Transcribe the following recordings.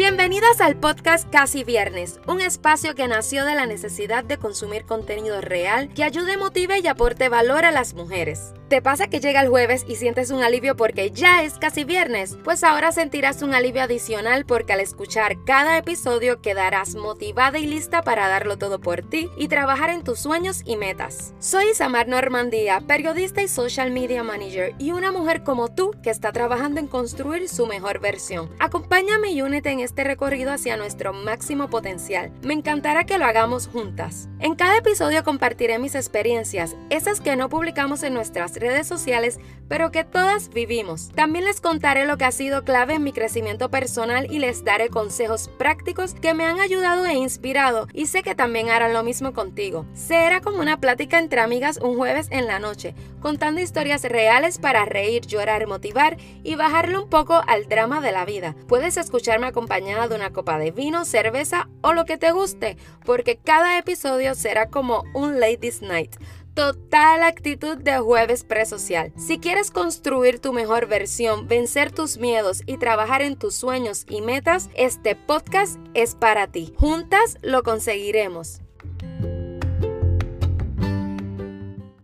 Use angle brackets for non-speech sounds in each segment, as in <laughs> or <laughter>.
Bienvenidas al podcast Casi Viernes, un espacio que nació de la necesidad de consumir contenido real que ayude, motive y aporte valor a las mujeres. ¿Te pasa que llega el jueves y sientes un alivio porque ya es casi viernes? Pues ahora sentirás un alivio adicional porque al escuchar cada episodio quedarás motivada y lista para darlo todo por ti y trabajar en tus sueños y metas. Soy Samar Normandía, periodista y social media manager y una mujer como tú que está trabajando en construir su mejor versión. Acompáñame y únete en recorrido hacia nuestro máximo potencial. Me encantará que lo hagamos juntas. En cada episodio compartiré mis experiencias, esas que no publicamos en nuestras redes sociales, pero que todas vivimos. También les contaré lo que ha sido clave en mi crecimiento personal y les daré consejos prácticos que me han ayudado e inspirado y sé que también harán lo mismo contigo. Será como una plática entre amigas un jueves en la noche, contando historias reales para reír, llorar, motivar y bajarle un poco al drama de la vida. Puedes escucharme de una copa de vino, cerveza o lo que te guste, porque cada episodio será como un Ladies Night total actitud de jueves presocial. Si quieres construir tu mejor versión, vencer tus miedos y trabajar en tus sueños y metas, este podcast es para ti. Juntas lo conseguiremos.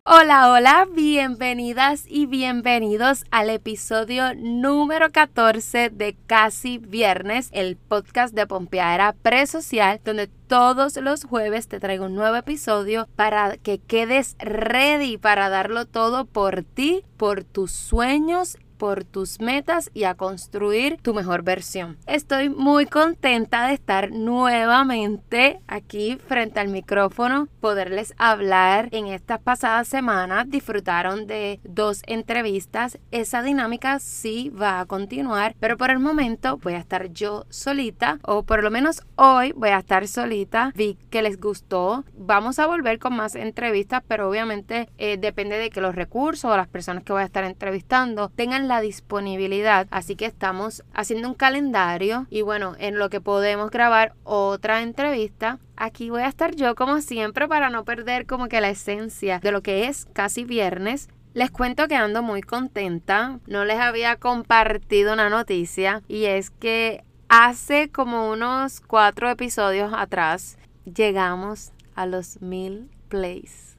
Hola, hola, bienvenidas y bienvenidos al episodio número 14 de Casi Viernes, el podcast de Pompeadera Presocial, donde todos los jueves te traigo un nuevo episodio para que quedes ready para darlo todo por ti, por tus sueños por tus metas y a construir tu mejor versión. Estoy muy contenta de estar nuevamente aquí frente al micrófono, poderles hablar en estas pasadas semanas. Disfrutaron de dos entrevistas. Esa dinámica sí va a continuar, pero por el momento voy a estar yo solita o por lo menos hoy voy a estar solita. Vi que les gustó. Vamos a volver con más entrevistas, pero obviamente eh, depende de que los recursos o las personas que voy a estar entrevistando tengan la disponibilidad. Así que estamos haciendo un calendario y bueno, en lo que podemos grabar otra entrevista. Aquí voy a estar yo como siempre para no perder como que la esencia de lo que es casi viernes. Les cuento que ando muy contenta. No les había compartido una noticia y es que hace como unos cuatro episodios atrás llegamos a los mil plays.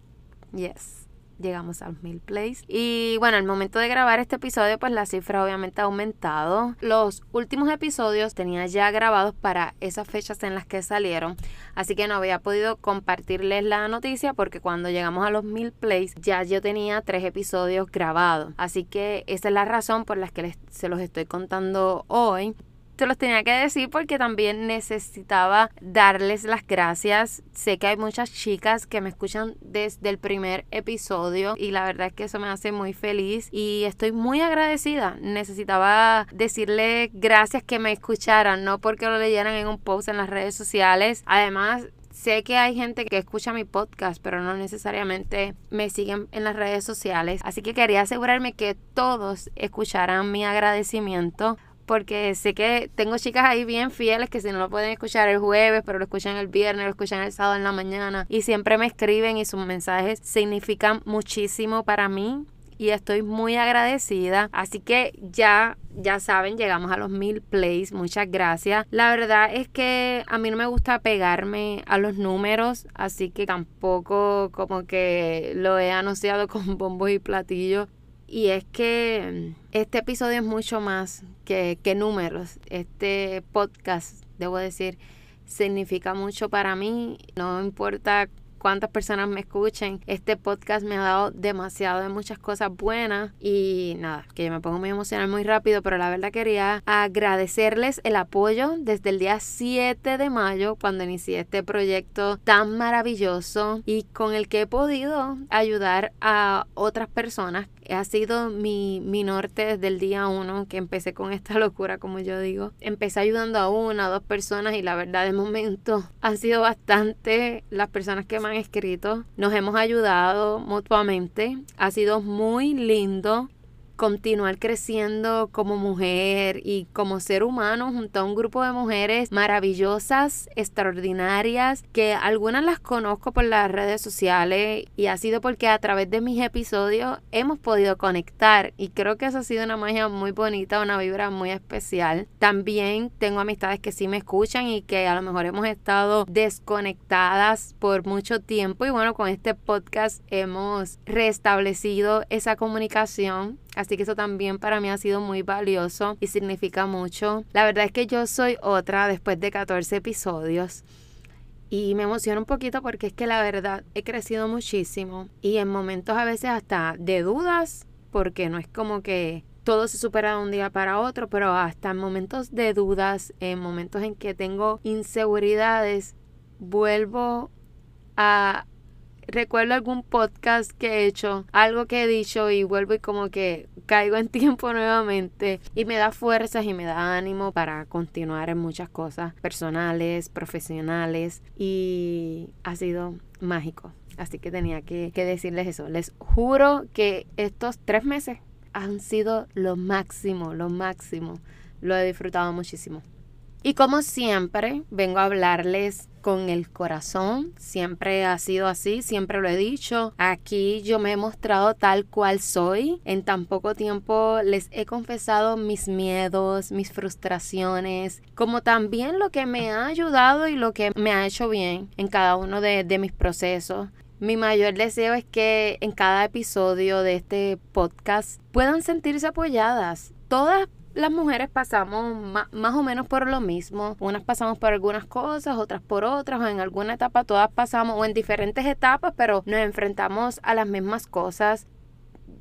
Yes llegamos a mil plays. Y bueno, al momento de grabar este episodio, pues la cifra obviamente ha aumentado. Los últimos episodios tenía ya grabados para esas fechas en las que salieron. Así que no había podido compartirles la noticia porque cuando llegamos a los mil plays ya yo tenía tres episodios grabados. Así que esa es la razón por la que se los estoy contando hoy te los tenía que decir porque también necesitaba darles las gracias. Sé que hay muchas chicas que me escuchan desde el primer episodio y la verdad es que eso me hace muy feliz y estoy muy agradecida. Necesitaba decirle gracias que me escucharan, no porque lo leyeran en un post en las redes sociales. Además, Sé que hay gente que escucha mi podcast, pero no necesariamente me siguen en las redes sociales. Así que quería asegurarme que todos escucharan mi agradecimiento porque sé que tengo chicas ahí bien fieles que si no lo pueden escuchar el jueves, pero lo escuchan el viernes, lo escuchan el sábado en la mañana y siempre me escriben y sus mensajes significan muchísimo para mí y estoy muy agradecida. Así que ya, ya saben, llegamos a los mil plays. Muchas gracias. La verdad es que a mí no me gusta pegarme a los números, así que tampoco como que lo he anunciado <laughs> con bombos y platillos. Y es que mm, este episodio es mucho más que, que números. Este podcast, debo decir, significa mucho para mí. No importa cuántas personas me escuchen. Este podcast me ha dado demasiado de muchas cosas buenas y nada, que yo me pongo muy emocional muy rápido, pero la verdad quería agradecerles el apoyo desde el día 7 de mayo cuando inicié este proyecto tan maravilloso y con el que he podido ayudar a otras personas ha sido mi, mi norte desde el día uno que empecé con esta <laughs> locura, como yo digo. Empecé ayudando a una, a dos personas y la verdad de momento <laughs> han sido bastante las personas que me han escrito. Nos hemos ayudado mutuamente. Ha sido muy lindo continuar creciendo como mujer y como ser humano junto a un grupo de mujeres maravillosas, extraordinarias, que algunas las conozco por las redes sociales y ha sido porque a través de mis episodios hemos podido conectar y creo que eso ha sido una magia muy bonita, una vibra muy especial. También tengo amistades que sí me escuchan y que a lo mejor hemos estado desconectadas por mucho tiempo y bueno, con este podcast hemos restablecido esa comunicación. Así que eso también para mí ha sido muy valioso y significa mucho. La verdad es que yo soy otra después de 14 episodios. Y me emociona un poquito porque es que la verdad he crecido muchísimo y en momentos a veces hasta de dudas, porque no es como que todo se supera de un día para otro, pero hasta en momentos de dudas, en momentos en que tengo inseguridades, vuelvo a recuerdo algún podcast que he hecho, algo que he dicho y vuelvo y como que caigo en <laughs> tiempo nuevamente y me da fuerzas y me da ánimo para continuar en muchas cosas personales, profesionales y ha sido mágico. Así que tenía que, que decirles eso. Les juro que estos tres meses han sido lo máximo, lo máximo. Lo he disfrutado muchísimo. Y como siempre, vengo a hablarles con el corazón. Siempre ha sido así, siempre lo he dicho. Aquí yo me he mostrado tal cual soy. En tan poco tiempo les he confesado mis miedos, mis frustraciones, como también lo que me ha ayudado y lo que me ha hecho bien en cada uno de, mis procesos. Mi mayor deseo es que en cada episodio de este podcast puedan sentirse apoyadas. Todas las mujeres pasamos más, o menos por lo mismo. Unas pasamos por algunas cosas, otras por otras, o en alguna etapa todas pasamos, o en diferentes etapas, pero nos enfrentamos a las mismas cosas.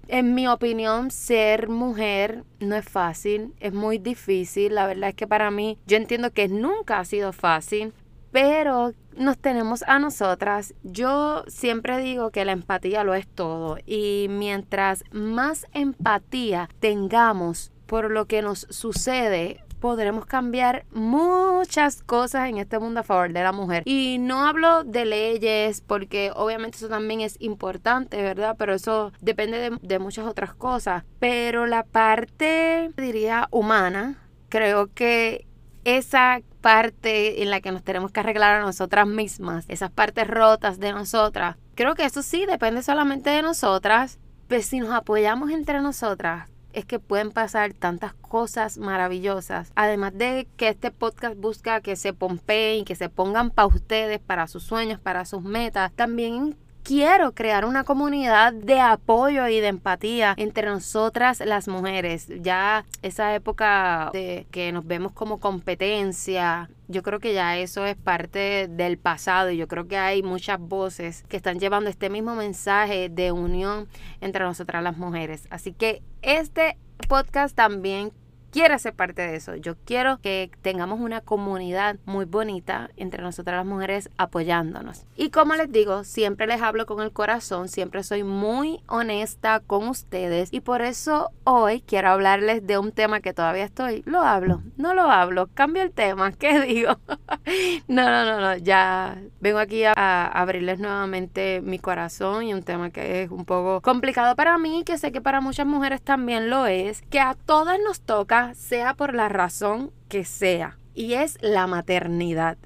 En mi opinión, ser mujer no es fácil, es muy difícil. La verdad es que para mí, yo entiendo que nunca ha sido fácil, pero nos tenemos a nosotras. Yo siempre digo que la empatía lo es todo y mientras más empatía tengamos por lo que nos sucede, podremos cambiar muchas cosas en este mundo a favor de la mujer. Y no hablo de leyes, porque obviamente eso también es importante, ¿verdad? Pero eso depende de, muchas otras cosas. Pero la parte, diría, humana, creo que esa parte en la que nos tenemos que arreglar a nosotras mismas, esas partes rotas de nosotras. Creo que eso sí depende solamente de nosotras, pero si nos apoyamos entre nosotras, es que pueden pasar tantas cosas maravillosas. Además de que este podcast busca que se pompeen, que se pongan para ustedes, para sus sueños, para sus metas, también quiero crear una comunidad de apoyo y de empatía entre nosotras las mujeres. Ya esa época de que nos vemos como competencia, yo creo que ya eso es parte del pasado y yo creo que hay muchas voces que están llevando este mismo mensaje de unión entre nosotras las mujeres. Así que este podcast también quiere ser parte de eso. Yo quiero que tengamos una comunidad muy bonita entre nosotras las mujeres apoyándonos. Y como les digo, siempre les hablo con el corazón, siempre soy muy honesta con ustedes y por eso hoy quiero hablarles de un tema que todavía estoy. Lo hablo, no lo hablo, cambio el tema, <laughs> ¿qué digo? <laughs> no, no, no, no, ya vengo aquí a, a abrirles nuevamente mi corazón y un tema que es un poco complicado para mí, que sé que para muchas mujeres también lo es, que a todas nos toca sea por la razón que sea, y es la maternidad.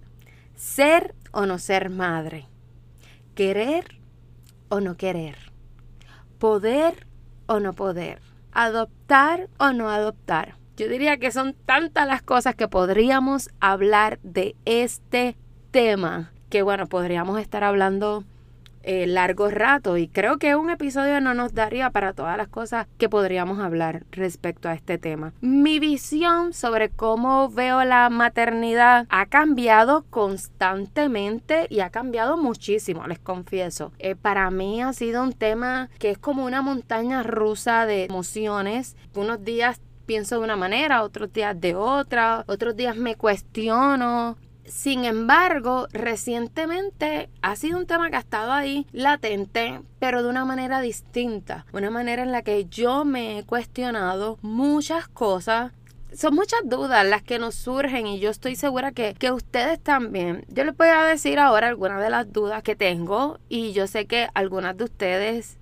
Ser o no ser madre. Querer o no querer. Poder o no poder. Adoptar o no adoptar. Yo diría que son tantas las cosas que podríamos hablar de este tema que bueno, podríamos estar hablando eh, largo rato y creo que un episodio no nos daría para todas las cosas que podríamos hablar respecto a este tema. Mi visión sobre cómo veo la maternidad ha cambiado constantemente y ha cambiado muchísimo, les confieso. Eh, para mí ha sido un tema que es como una montaña rusa de emociones. Unos días pienso de una manera, otros días de otra, otros días me cuestiono, sin embargo, recientemente ha sido un tema que ha estado ahí latente, pero de una manera distinta, una manera en la que yo me he cuestionado muchas cosas son muchas dudas las que nos surgen y yo estoy segura que, que, ustedes también. Yo les voy a decir ahora algunas de las dudas que tengo y yo sé que algunas de ustedes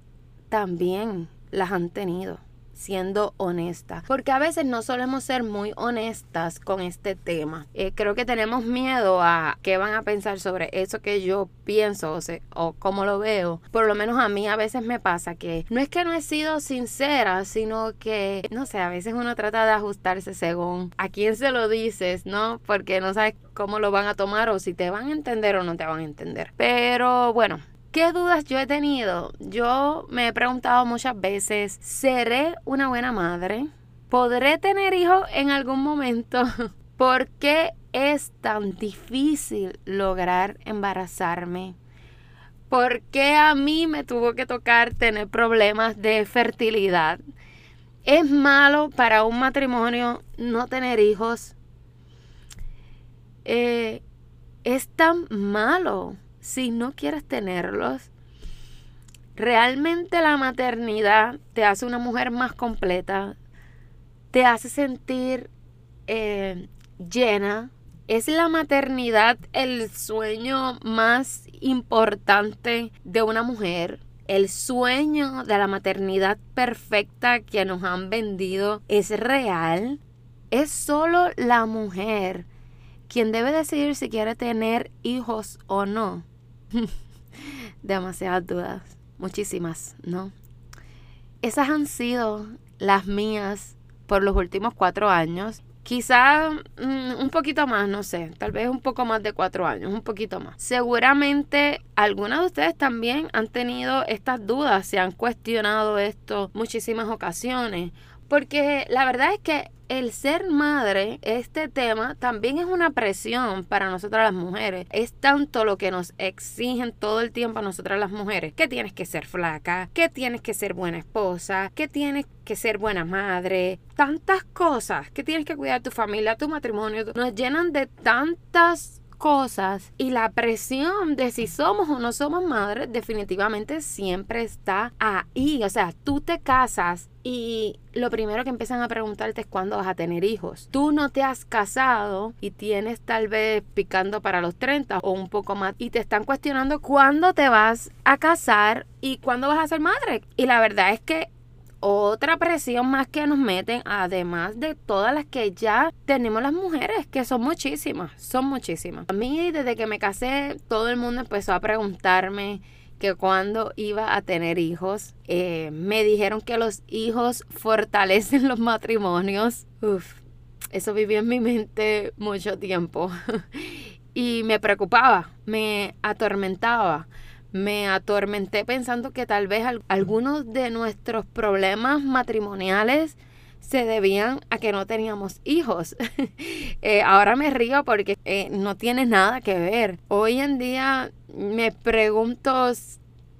también las han tenido. Siendo honesta. Porque a veces no solemos ser muy honestas con este tema. Eh, creo que tenemos miedo a qué van a pensar sobre eso que yo pienso o, o cómo lo veo. Por lo menos a mí a veces me pasa que no es que no he sido sincera, sino que, no sé, a veces uno trata de ajustarse según a quién se lo dices, ¿no? Porque no sabes cómo lo van a tomar o si te van a entender o no te van a entender. Pero bueno, ¿Qué dudas yo he tenido? Yo me he preguntado muchas veces, ¿seré una buena madre? ¿Podré tener hijos en algún momento? <laughs> ¿Por qué es tan difícil lograr embarazarme? ¿Por qué a mí me tuvo que tocar tener problemas de fertilidad? ¿Es malo para un matrimonio no tener hijos? Eh, es tan malo si no quieres tenerlos. Realmente la maternidad te hace una mujer más completa, te hace sentir eh, llena. Es la maternidad el sueño más importante de una mujer. El sueño de la maternidad perfecta que nos han vendido es real. Es solo la mujer quien debe decidir si quiere tener hijos o no. <laughs> Demasiadas dudas, muchísimas, ¿no? Esas han sido las mías por los últimos cuatro años. Quizá mm, un poquito más, no sé, tal vez un poco más de cuatro años, un poquito más. Seguramente algunas de ustedes también han tenido estas dudas, se han cuestionado esto muchísimas ocasiones, porque la verdad es que el ser madre, este tema también es una presión para nosotras las mujeres. Es tanto lo que nos exigen todo el tiempo a nosotras las mujeres. Que tienes que ser flaca, que tienes que ser buena esposa, que tienes que ser buena madre. Tantas cosas, que tienes que cuidar tu familia, tu matrimonio. Nos llenan de tantas cosas y la presión de si somos o no somos madres definitivamente siempre está ahí. O sea, tú te casas y lo primero que empiezan a preguntarte es cuándo vas a tener hijos. Tú no te has casado y tienes tal vez picando para los 30 o un poco más y te están cuestionando cuándo te vas a casar y cuándo vas a ser madre. Y la verdad es que otra presión más que nos meten, además de todas las que ya tenemos las mujeres, que son muchísimas, son muchísimas. A mí desde que me casé, todo el mundo empezó a preguntarme que cuando iba a tener hijos, eh, me dijeron que los hijos fortalecen los matrimonios. Uf, eso vivió en mi mente mucho tiempo <laughs> y me preocupaba, me atormentaba me atormenté pensando que tal vez algunos de nuestros problemas matrimoniales se debían a que no teníamos hijos. <laughs> Eh, ahora me río porque eh, no tiene nada que ver. Hoy en día me pregunto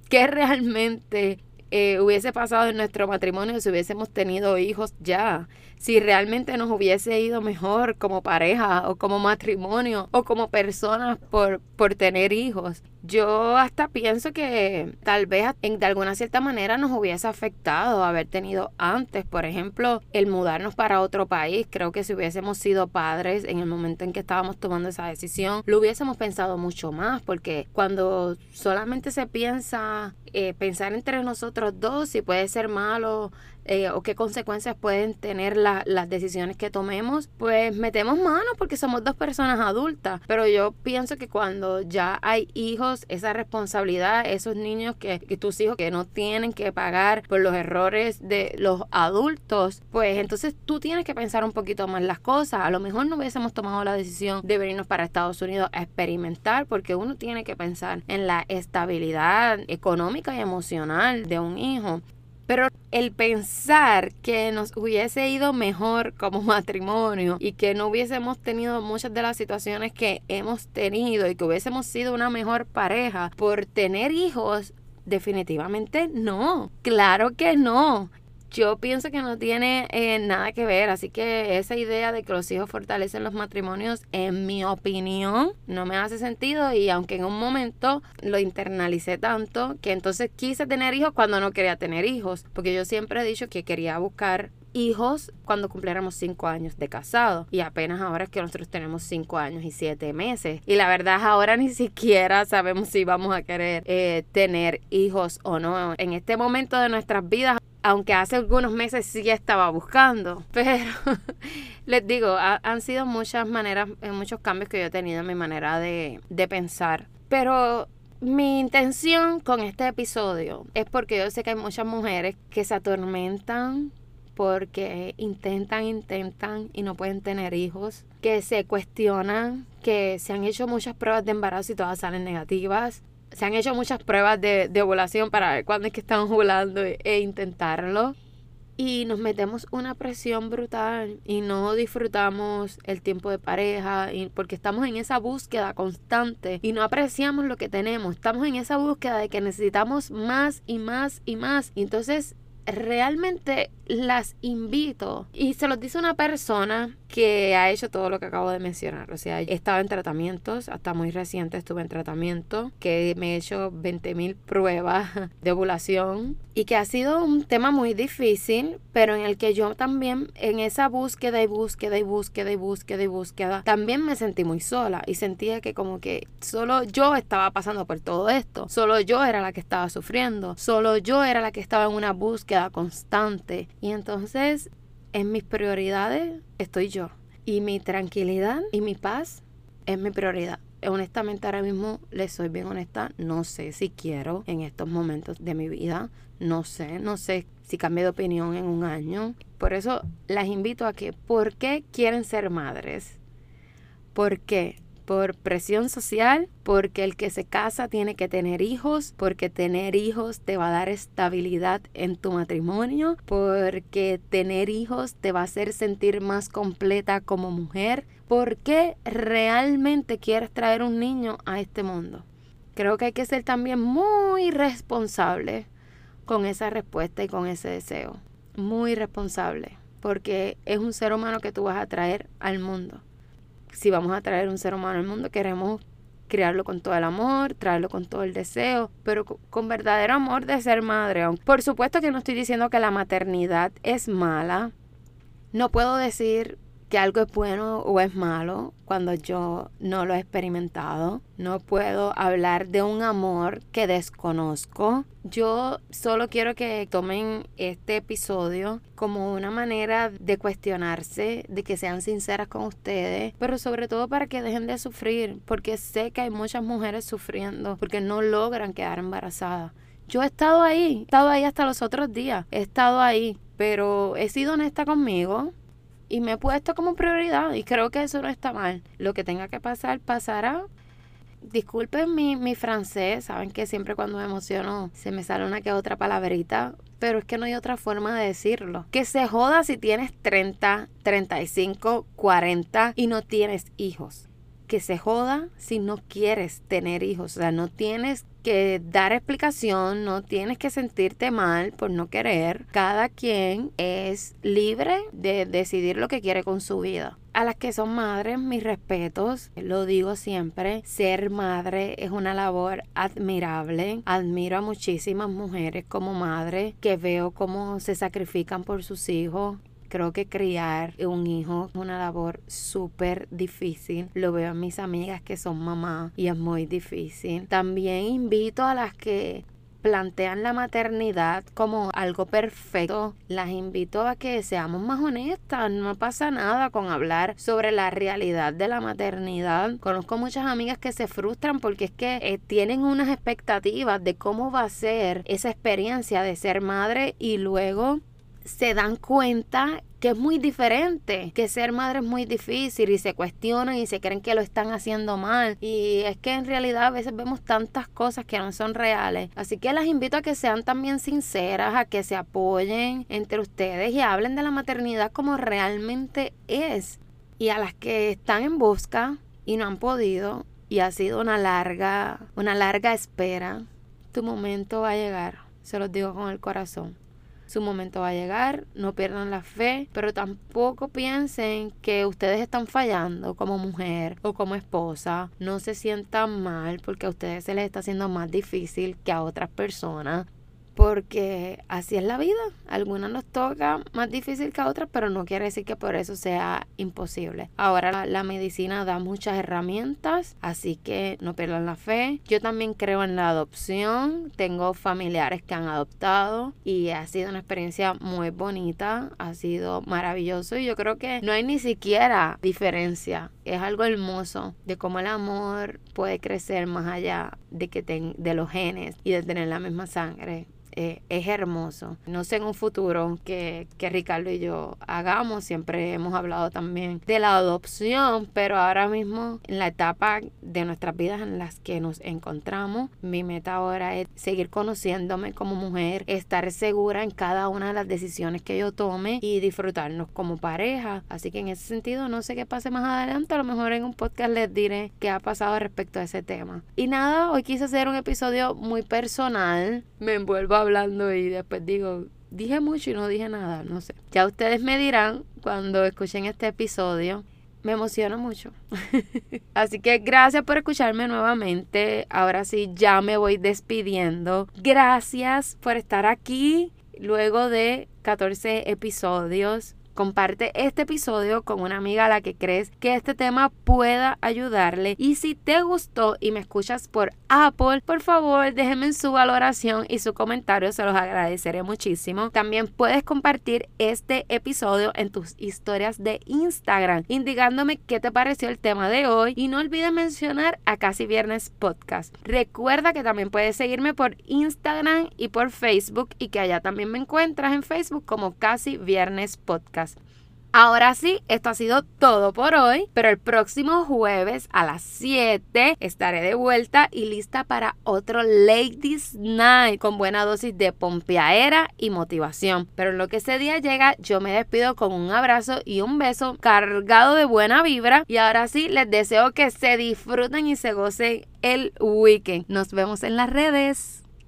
qué realmente eh, hubiese pasado en nuestro matrimonio si hubiésemos tenido hijos ya si realmente nos hubiese ido mejor como pareja o como matrimonio o como personas por, por tener hijos. Yo hasta pienso que tal vez de alguna cierta manera nos hubiese afectado haber tenido antes, por ejemplo, el mudarnos para otro país. Creo que si hubiésemos sido padres en el momento en que estábamos tomando esa decisión, lo hubiésemos pensado mucho más, porque cuando solamente se piensa eh, pensar entre nosotros dos si puede ser malo eh, o qué consecuencias pueden tener las decisiones que tomemos, pues metemos mano porque somos dos personas adultas. Pero yo pienso que cuando ya hay hijos, esa responsabilidad, esos niños que, que tus hijos que no tienen que pagar por los errores de los adultos, pues entonces tú tienes que pensar un poquito más las cosas. A lo mejor no hubiésemos tomado la decisión de venirnos para Estados Unidos a experimentar porque uno tiene que pensar en la estabilidad económica y emocional de un hijo. Pero el pensar que nos hubiese ido mejor como <laughs> matrimonio y que no hubiésemos tenido muchas de las situaciones que hemos tenido y que hubiésemos sido una mejor pareja por tener hijos, definitivamente no. Claro que no yo pienso que no tiene eh, nada que ver, así que esa idea de que los hijos fortalecen los matrimonios, en mi opinión, no me hace sentido y aunque en un momento lo internalicé tanto que entonces quise tener hijos cuando no quería tener hijos, porque yo siempre he dicho que quería buscar hijos cuando cumpliéramos cinco años de casado. Y apenas ahora es que nosotros tenemos cinco años y siete meses. Y la verdad ahora ni siquiera sabemos si vamos a querer eh, tener hijos o no. En este momento de nuestras vidas aunque hace algunos meses sí estaba buscando, <laughs> pero les digo, han sido muchas maneras, eh, muchos cambios que yo he tenido en mi manera de, de pensar. Pero mi intención con este episodio es porque yo sé que hay muchas mujeres que se atormentan porque intentan, intentan y no pueden tener hijos, que se cuestionan, que se han hecho muchas pruebas de embarazo y todas salen negativas, se han hecho muchas pruebas de, ovulación para ver cuándo es que están <laughs> ovulando e intentarlo. Y nos metemos una presión brutal y no disfrutamos el tiempo de pareja y porque estamos en esa búsqueda constante y no apreciamos lo que tenemos. Estamos en esa búsqueda de que necesitamos más y más y más. Y entonces realmente las invito. Y se los dice una persona que ha hecho todo lo que acabo de mencionar. O sea, he estado en tratamientos, hasta muy reciente estuve en tratamiento, que me he hecho 20.000 pruebas <laughs> de ovulación y que ha sido un tema muy difícil, pero en el que yo también en esa búsqueda y búsqueda y búsqueda y búsqueda y búsqueda, también me sentí muy sola y sentía que como que solo yo estaba pasando por todo esto, solo yo era la que estaba sufriendo, solo yo era la que estaba en una búsqueda constante y entonces en mis prioridades estoy yo. Y mi tranquilidad y mi paz es mi prioridad. Honestamente ahora mismo les soy bien honesta, no sé si quiero en estos momentos de mi vida, no sé, no sé si cambio de opinión en un año. Por eso las invito a que, ¿por qué quieren ser madres? ¿Por qué? Por presión social, porque el que se casa tiene que tener hijos, porque tener hijos te va a dar estabilidad en tu matrimonio, porque tener hijos te va a hacer sentir más completa como mujer. ¿Por qué realmente quieres traer un niño a este mundo? Creo que hay que ser también muy responsable con esa respuesta y con ese deseo. Muy responsable, porque es un ser humano que tú vas a traer al mundo si vamos a traer un ser humano al mundo, queremos criarlo con todo el amor, traerlo con todo el deseo, pero con verdadero amor de ser madre. Por supuesto que no estoy diciendo que la maternidad es mala. No puedo decir que algo es bueno o es malo cuando yo no lo he experimentado. No puedo hablar de un amor que desconozco. Yo solo quiero que tomen este episodio como una manera de cuestionarse, de que sean sinceras con ustedes, pero sobre todo para que dejen de sufrir, porque sé que hay muchas mujeres sufriendo porque no logran quedar embarazadas. Yo he estado ahí, he estado ahí hasta los otros días, he estado ahí, pero he sido honesta conmigo, y me he puesto como prioridad y creo que eso no está mal. Lo que tenga que pasar, pasará. Disculpen mi, mi francés, saben que siempre cuando me emociono se me sale una que otra palabrita, pero es que no hay otra forma de decirlo. Que se joda si tienes 30, 35, 40 y no tienes hijos que se joda si no quieres tener hijos. O sea, no tienes que dar explicación, no tienes que sentirte mal por no querer. Cada quien es libre de decidir lo que quiere con su vida. A las que son madres, mis respetos, lo digo siempre, ser madre es una labor admirable. Admiro a muchísimas mujeres como madre que veo cómo se sacrifican por sus hijos Creo que criar un hijo es una labor súper difícil. Lo veo en mis amigas que son mamás y es muy difícil. También invito a las que plantean la maternidad como algo perfecto, las invito a que seamos más honestas. No pasa nada con hablar sobre la realidad de la maternidad. Conozco muchas amigas que se frustran porque es que eh, tienen unas expectativas de cómo va a ser esa experiencia de ser madre y luego se dan cuenta que es muy diferente, que ser madre es muy difícil y se cuestionan y se creen que lo están haciendo mal. Y es que en realidad a veces vemos tantas cosas que no son reales. Así que las invito a que sean también sinceras, a que se apoyen entre ustedes y hablen de la maternidad como realmente es. Y a las que están en busca y no han podido y ha sido una larga, una larga espera, tu momento va a llegar. Se los digo con el corazón. Su momento va a llegar, no pierdan la fe, pero tampoco piensen que ustedes están fallando como mujer o como esposa. No se sientan mal porque a ustedes se les está haciendo más difícil que a otras personas porque así es la vida. Algunas nos toca más difícil que otras, pero no quiere decir que por eso sea imposible. Ahora la, medicina da muchas herramientas, así que no pierdan la fe. Yo también creo en la adopción. Tengo familiares que han adoptado y ha sido una experiencia muy bonita, ha sido maravilloso y yo creo que no hay ni siquiera diferencia. Es algo hermoso de cómo el amor puede crecer más allá de que de los genes y de tener la misma sangre. Eh, es hermoso. No sé en un futuro que, que Ricardo y yo hagamos, siempre hemos hablado también de la adopción, pero ahora mismo en la etapa de nuestras vidas en las que nos encontramos, mi meta ahora es seguir conociéndome como mujer, estar segura en cada una de las decisiones que yo tome y disfrutarnos como pareja. Así que en ese sentido no sé qué pase más adelante, a lo mejor en un podcast les diré qué ha pasado respecto a ese tema. Y nada, hoy quise hacer un episodio muy personal, me envuelvo hablando y después digo, dije mucho y no dije nada, no sé. Ya ustedes me dirán cuando escuchen este episodio. Me emociona mucho. <laughs> Así que gracias por escucharme nuevamente. Ahora sí, ya me voy despidiendo. Gracias por estar aquí luego de 14 episodios. Comparte este episodio con una amiga a la que crees que este tema pueda ayudarle. Y si te gustó y me escuchas por Apple, por favor déjenme su valoración y su comentario, se los agradeceré muchísimo. También puedes compartir este episodio en tus historias de Instagram, indicándome qué te pareció el tema de hoy y no olvides mencionar a Casi Viernes Podcast. Recuerda que también puedes seguirme por Instagram y por Facebook y que allá también me encuentras en Facebook como Casi Viernes Podcast. Ahora sí, esto ha sido todo por hoy, pero el próximo jueves a las 7 estaré de vuelta y lista para otro Ladies Night con buena dosis de pompeadera y motivación. Pero en lo que ese día llega, yo me despido con un abrazo y un beso cargado de buena vibra y ahora sí, les deseo que se disfruten y se gocen el weekend. Nos vemos en las redes.